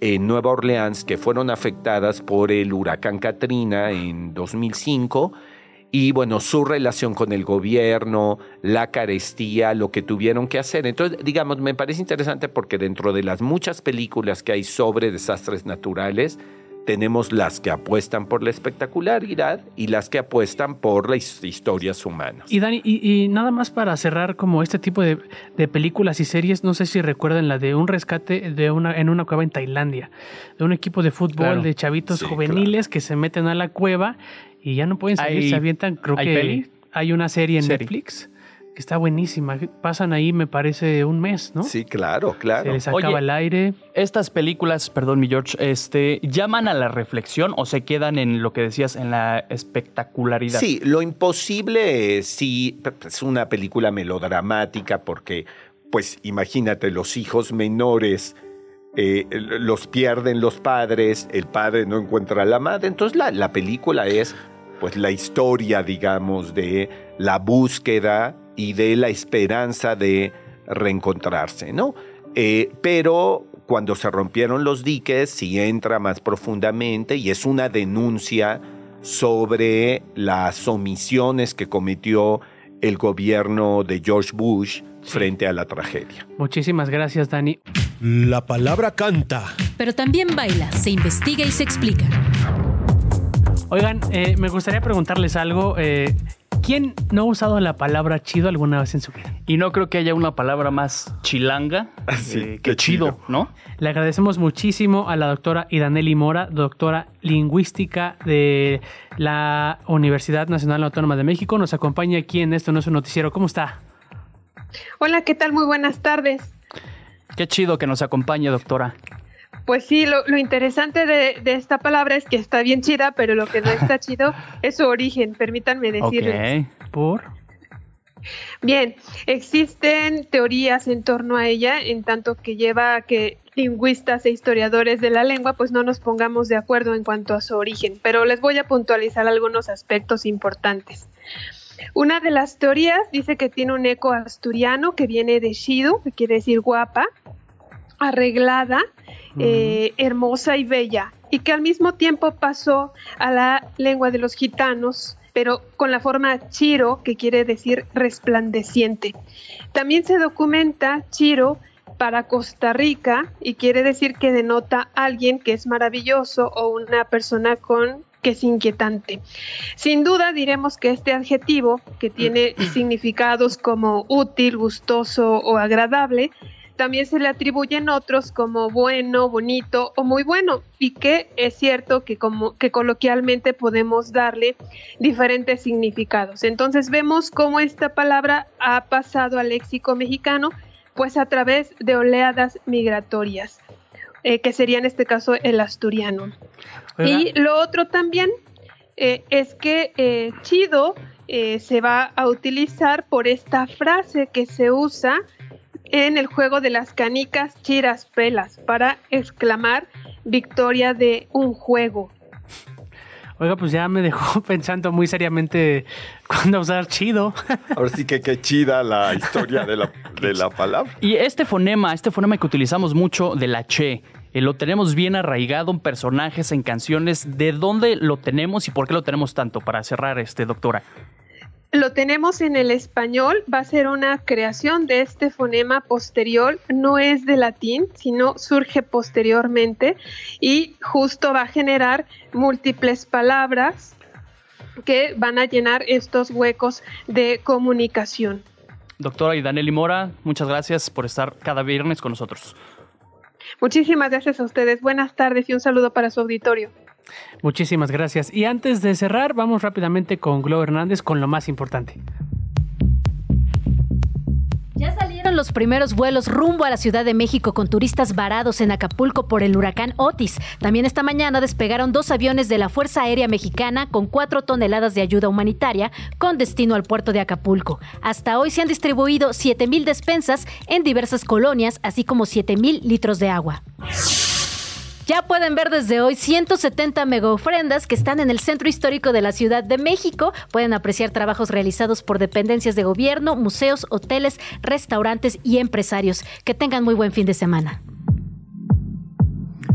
en Nueva Orleans que fueron afectadas por el huracán Katrina en 2005 y bueno, su relación con el gobierno, la carestía, lo que tuvieron que hacer. Entonces, digamos, me parece interesante porque dentro de las muchas películas que hay sobre desastres naturales, tenemos las que apuestan por la espectacularidad y las que apuestan por las historias humanas. Y Dani, y, nada más para cerrar como este tipo de, películas y series, no sé si recuerdan la de un rescate de una, en una cueva en Tailandia, de un equipo de fútbol de chavitos juveniles que se meten a la cueva y ya no pueden salir, se avientan. Creo que hay una serie en Netflix que está buenísima. Pasan ahí, me parece, un mes, ¿no? Sí, claro, claro. Se les acaba el aire. Estas películas, perdón, mi George, este, ¿llaman a la reflexión o se quedan en lo que decías, en la espectacularidad? Sí, lo imposible sí es una película melodramática porque, pues, imagínate, los hijos menores. Eh, los pierden los padres, el padre no encuentra a la madre, entonces la, la película es pues la historia, digamos, de la búsqueda y de la esperanza de reencontrarse, ¿no? Eh, pero cuando se rompieron los diques, sí entra más profundamente y es una denuncia sobre las omisiones que cometió el gobierno de George Bush frente a la tragedia. Muchísimas gracias, Dani. La palabra canta. Pero también baila, se investiga y se explica. Oigan, eh, me gustaría preguntarles algo. Eh, ¿Quién no ha usado la palabra chido alguna vez en su vida? Y no creo que haya una palabra más chilanga eh, que chido, ¿no? Le agradecemos muchísimo a la doctora Idaneli Mora, doctora lingüística de la Universidad Nacional Autónoma de México. Nos acompaña aquí en Esto No es un Noticiero. ¿Cómo está? Hola, ¿qué tal? Muy buenas tardes. Qué chido que nos acompañe, doctora. Pues sí, lo, interesante de, esta palabra es que está bien chida, pero lo que no está [laughs] chido es su origen, permítanme decirles. ¿por? Bien, existen teorías en torno a ella, en tanto que lleva a que lingüistas e historiadores de la lengua pues no nos pongamos de acuerdo en cuanto a su origen, pero les voy a puntualizar algunos aspectos importantes. Una de las teorías dice que tiene un eco asturiano que viene de Shidu, que quiere decir guapa, arreglada, eh, hermosa y bella, y que al mismo tiempo pasó a la lengua de los gitanos, pero con la forma chiro, que quiere decir resplandeciente. También se documenta chiro para Costa Rica y quiere decir que denota a alguien que es maravilloso o una persona con que es inquietante. Sin duda diremos que este adjetivo, que tiene [clears throat] significados como útil, gustoso o agradable, también se le atribuyen otros como bueno, bonito o muy bueno y que es cierto que como que coloquialmente podemos darle diferentes significados. Entonces vemos cómo esta palabra ha pasado al léxico mexicano pues a través de oleadas migratorias, eh, que sería en este caso el asturiano. Y lo otro también eh, es que eh, chido se va a utilizar por esta frase que se usa en el juego de las canicas chiras pelas para exclamar victoria de un juego. Oiga, pues ya me dejó [laughs] pensando muy seriamente cuándo usar chido. Ahora sí que qué chida la historia de la, de la palabra. Y este fonema, este fonema que utilizamos mucho de la che, eh, lo tenemos bien arraigado en personajes, en canciones. ¿De dónde lo tenemos y por qué lo tenemos tanto? Para cerrar, este, doctora. Lo tenemos en el español, va a ser una creación de este fonema posterior, no es de latín, sino surge posteriormente y justo va a generar múltiples palabras que van a llenar estos huecos de comunicación. Doctora Idaneli Mora, muchas gracias por estar cada viernes con nosotros. Muchísimas gracias a ustedes. Buenas tardes y un saludo para su auditorio. Muchísimas gracias. Y antes de cerrar, vamos rápidamente con Glo Hernández con lo más importante. Ya salieron los primeros vuelos rumbo a la Ciudad de México con turistas varados en Acapulco por el huracán Otis. También esta mañana despegaron dos aviones de la Fuerza Aérea Mexicana con cuatro toneladas de ayuda humanitaria con destino al puerto de Acapulco. Hasta hoy se han distribuido 7.000 despensas en diversas colonias, así como 7.000 litros de agua. Ya pueden ver desde hoy 170 mega ofrendas que están en el centro histórico de la Ciudad de México. Pueden apreciar trabajos realizados por dependencias de gobierno, museos, hoteles, restaurantes y empresarios. Que tengan muy buen fin de semana.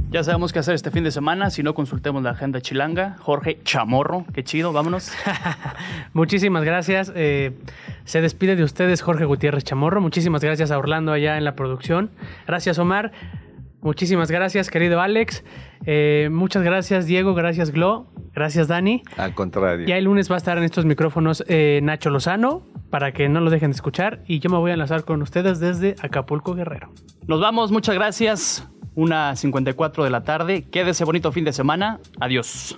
Ya sabemos qué hacer este fin de semana, si no consultemos la agenda chilanga. Jorge Chamorro, qué chido, vámonos. [laughs] Muchísimas gracias. Eh, se despide de ustedes Jorge Gutiérrez Chamorro. Muchísimas gracias a Orlando allá en la producción. Gracias Omar. Muchísimas gracias, querido Alex. Eh, muchas gracias, Diego. Gracias, Glo. Gracias, Dani. Al contrario. Ya el lunes va a estar en estos micrófonos eh, Nacho Lozano para que no lo dejen de escuchar. Y yo me voy a enlazar con ustedes desde Acapulco Guerrero. Nos vamos, muchas gracias. Una 54 de la tarde. Quédese bonito fin de semana. Adiós.